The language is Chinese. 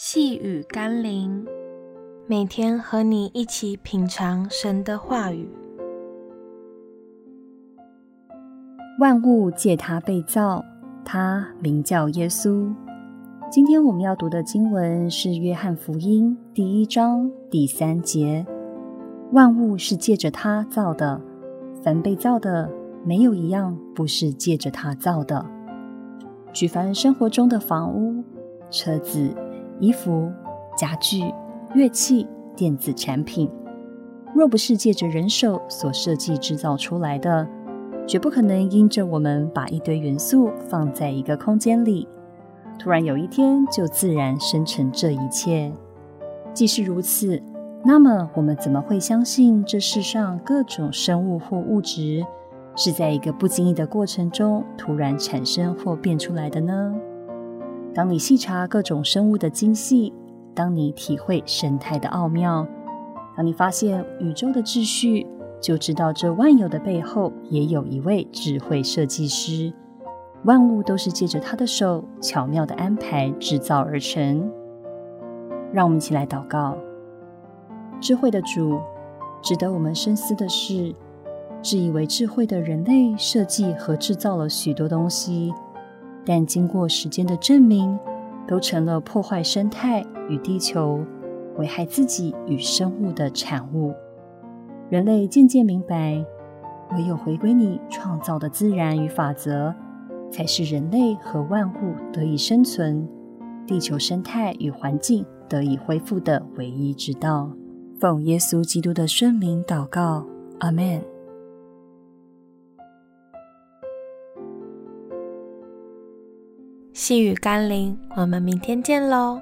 细雨甘霖，每天和你一起品尝神的话语。万物借他被造，他名叫耶稣。今天我们要读的经文是《约翰福音》第一章第三节：万物是借着他造的，凡被造的，没有一样不是借着他造的。举凡生活中的房屋、车子。衣服、家具、乐器、电子产品，若不是借着人手所设计制造出来的，绝不可能因着我们把一堆元素放在一个空间里，突然有一天就自然生成这一切。既是如此，那么我们怎么会相信这世上各种生物或物质是在一个不经意的过程中突然产生或变出来的呢？当你细查各种生物的精细，当你体会生态的奥妙，当你发现宇宙的秩序，就知道这万有的背后也有一位智慧设计师。万物都是借着他的手巧妙的安排制造而成。让我们一起来祷告：智慧的主，值得我们深思的是，自以为智慧的人类设计和制造了许多东西。但经过时间的证明，都成了破坏生态与地球、危害自己与生物的产物。人类渐渐明白，唯有回归你创造的自然与法则，才是人类和万物得以生存、地球生态与环境得以恢复的唯一之道。奉耶稣基督的圣名祷告，阿门。细雨甘霖，我们明天见喽。